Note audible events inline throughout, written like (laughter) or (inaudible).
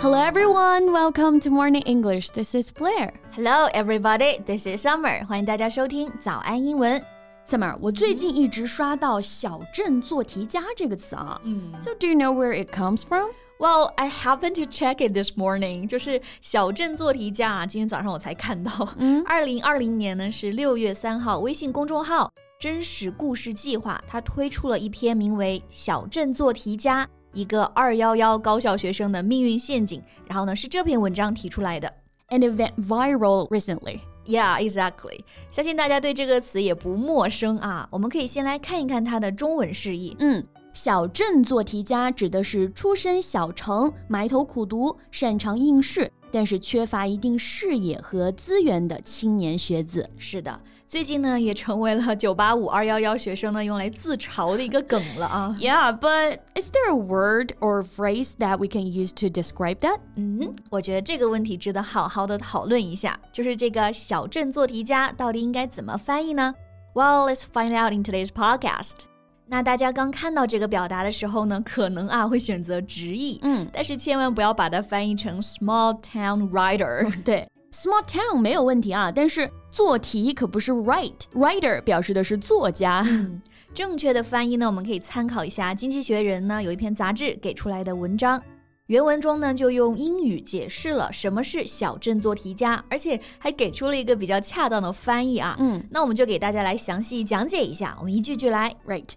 Hello everyone, welcome to Morning English. This is Blair. Hello everybody, this is Summer. 欢迎大家收听早安英文。Summer，我最近一直刷到“小镇做题家”这个词啊。嗯。So do you know where it comes from? Well, I happened to check it this morning. 就是小镇做题家啊，今天早上我才看到。嗯。二零二零年呢是六月三号，微信公众号“真实故事计划”它推出了一篇名为《小镇做题家》。 一个二幺幺高校学生的命运陷阱。然后呢，是这篇文章提出来的。And it went viral recently. Yeah, exactly. 相信大家对这个词也不陌生啊。我们可以先来看一看它的中文释义。嗯，小镇做题家指的是出身小城、埋头苦读、擅长应试，但是缺乏一定视野和资源的青年学子。是的。最近呢，也成为了九八五二幺幺学生呢用来自嘲的一个梗了啊。Yeah, but is there a word or phrase that we can use to describe that? 嗯，我觉得这个问题值得好好的讨论一下，就是这个小镇做题家到底应该怎么翻译呢？Well, let's find out in today's podcast. 那大家刚看到这个表达的时候呢，可能啊会选择直译，嗯，但是千万不要把它翻译成 small town writer。对。Small town 没有问题啊，但是做题可不是 write，writer 表示的是作家。正确的翻译呢，我们可以参考一下《经济学人》呢有一篇杂志给出来的文章，原文中呢就用英语解释了什么是小镇做题家，而且还给出了一个比较恰当的翻译啊。嗯，那我们就给大家来详细讲解一下，我们一句句来。Right.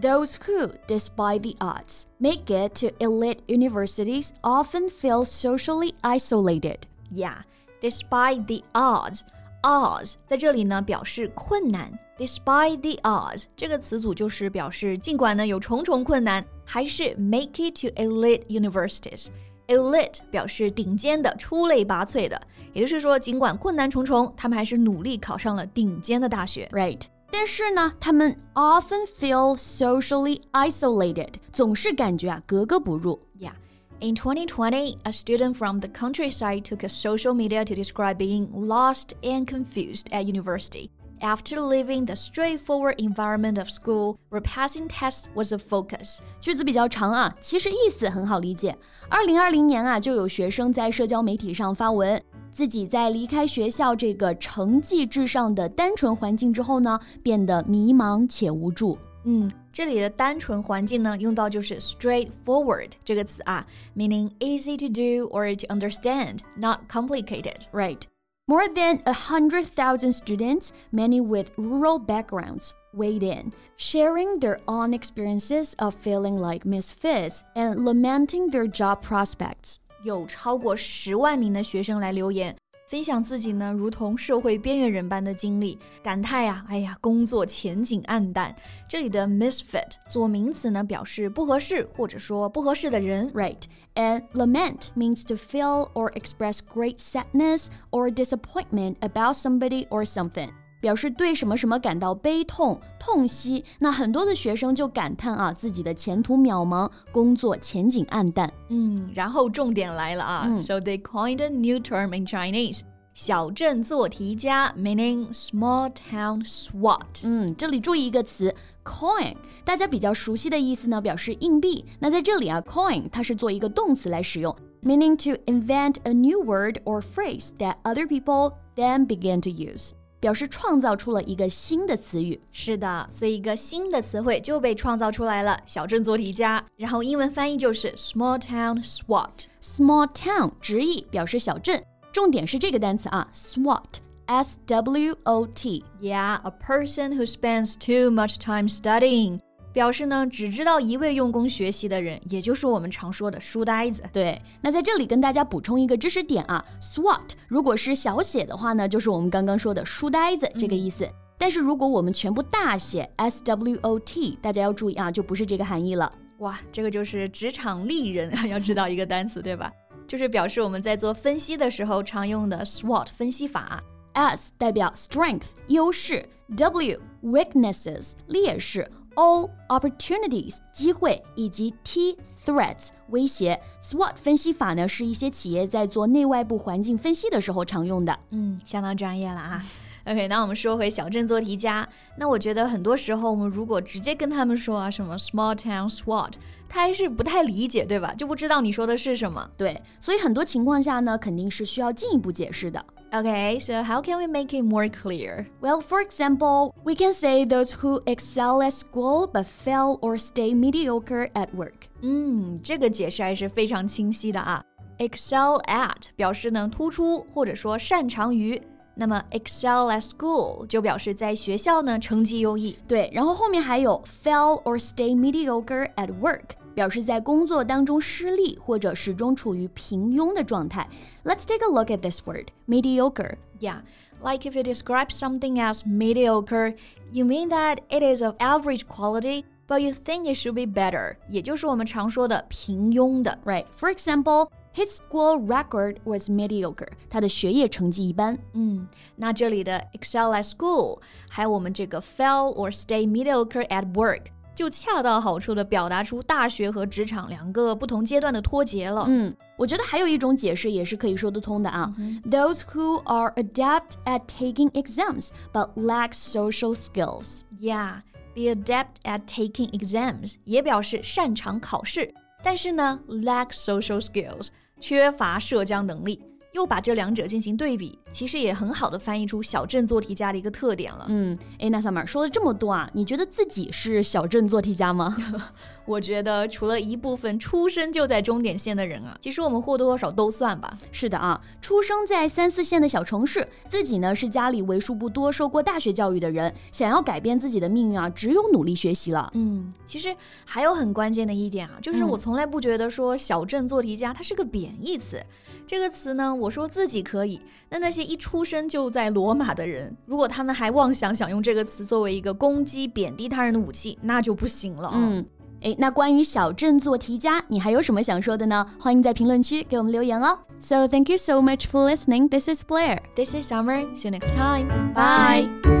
Those who, despite the odds, make it to elite universities often feel socially isolated. Yeah. Despite the odds, odds 在这里呢表示困难。Despite the odds 这个词组就是表示尽管呢有重重困难，还是 make it to elite universities。Elite 表示顶尖的、出类拔萃的，也就是说，尽管困难重重，他们还是努力考上了顶尖的大学。Right。 但是呢，他们 often feel socially isolated，总是感觉啊格格不入。Yeah。In 2020, a student from the countryside took a social media to describe being lost and confused at university. After leaving the straightforward environment of school, where passing tests was a focus，句子比较长啊，其实意思很好理解。二零二零年啊，就有学生在社交媒体上发文， 自己在离开学校这个成绩至上的单纯环境之后呢，变得迷茫且无助。嗯，这里的单纯环境呢，用到就是 straightforward 这个词啊，meaning easy to do or to understand, not complicated. Right. More than a hundred thousand students, many with rural backgrounds, weighed in, sharing their own experiences of feeling like misfits and lamenting their job prospects. 有超过十万名的学生来留言，分享自己呢，如同社会边缘人般的经历，感叹呀，哎呀，工作前景暗淡。这里的 misfit 做名词呢，表示不合适或者说不合适的人，right? And lament means to feel or express great sadness or disappointment about somebody or something. 表示对什么什么感到悲痛、痛惜。那很多的学生就感叹啊，自己的前途渺茫，工作前景暗淡。嗯，然后重点来了啊、嗯、，So they coined a new term in Chinese. 小镇做题家，meaning small town swot。嗯，这里注意一个词，coin，大家比较熟悉的意思呢，表示硬币。那在这里啊，coin 它是做一个动词来使用，meaning to invent a new word or phrase that other people then begin to use。表示创造出了一个新的词语。是的，所以一个新的词汇就被创造出来了。小镇做题家，然后英文翻译就是 small town SWAT。small town 直译表示小镇，重点是这个单词啊，SWAT。S W O T. Yeah, a person who spends too much time studying. 表示呢，只知道一味用功学习的人，也就是我们常说的书呆子。对，那在这里跟大家补充一个知识点啊，SWOT 如果是小写的话呢，就是我们刚刚说的书呆子这个意思。但是如果我们全部大写 S W O T，大家要注意啊，就不是这个含义了。哇，这个就是职场丽人 (laughs) 要知道一个单词，(laughs) 对吧？就是表示我们在做分析的时候常用的 SWOT 分析法。S 代表 strength 优势，W weaknesses 劣势。O opportunities 机会以及 T threats 威胁。SWOT 分析法呢，是一些企业在做内外部环境分析的时候常用的。嗯，相当专业了啊。(laughs) OK，那我们说回小镇做题家。那我觉得很多时候，我们如果直接跟他们说啊什么 small town SWOT，他还是不太理解，对吧？就不知道你说的是什么。对，所以很多情况下呢，肯定是需要进一步解释的。Okay, so how can we make it more clear? Well, for example, we can say those who excel at school but fail or stay mediocre at work. 嗯，这个解释还是非常清晰的啊。Excel at 表示呢突出或者说擅长于。 那么 excel at school 就表示在学校呢成绩优异。对，然后后面还有 fail or stay mediocre at work，表示在工作当中失利或者始终处于平庸的状态。Let's take a look at this word, mediocre. Yeah, like if you describe something as mediocre, you mean that it is of average quality. But you think it should be better，也就是我们常说的平庸的，right? For example, his school record was mediocre. 他的学业成绩一般。嗯，那这里的 excel at school，还有我们这个 fail or stay mediocre at work，就恰到好处的表达出大学和职场两个不同阶段的脱节了。嗯，我觉得还有一种解释也是可以说得通的啊。Those who are adept at taking exams but lack social skills. Yeah be adept at taking exams 也表示擅长考试， 但是呢，lack social skills 缺乏社交能力。又把这两者进行对比，其实也很好的翻译出小镇做题家的一个特点了。嗯，哎，那 Summer 说了这么多啊，你觉得自己是小镇做题家吗？(laughs) 我觉得除了一部分出生就在终点线的人啊，其实我们或多或少都算吧。是的啊，出生在三四线的小城市，自己呢是家里为数不多受过大学教育的人，想要改变自己的命运啊，只有努力学习了。嗯，其实还有很关键的一点啊，就是我从来不觉得说小镇做题家它是个贬义词，这个词呢。我说自己可以，那那些一出生就在罗马的人，如果他们还妄想想用这个词作为一个攻击、贬低他人的武器，那就不行了。嗯，诶，那关于小镇做题家，你还有什么想说的呢？欢迎在评论区给我们留言哦。So thank you so much for listening. This is Blair. This is Summer. See you next time. Bye.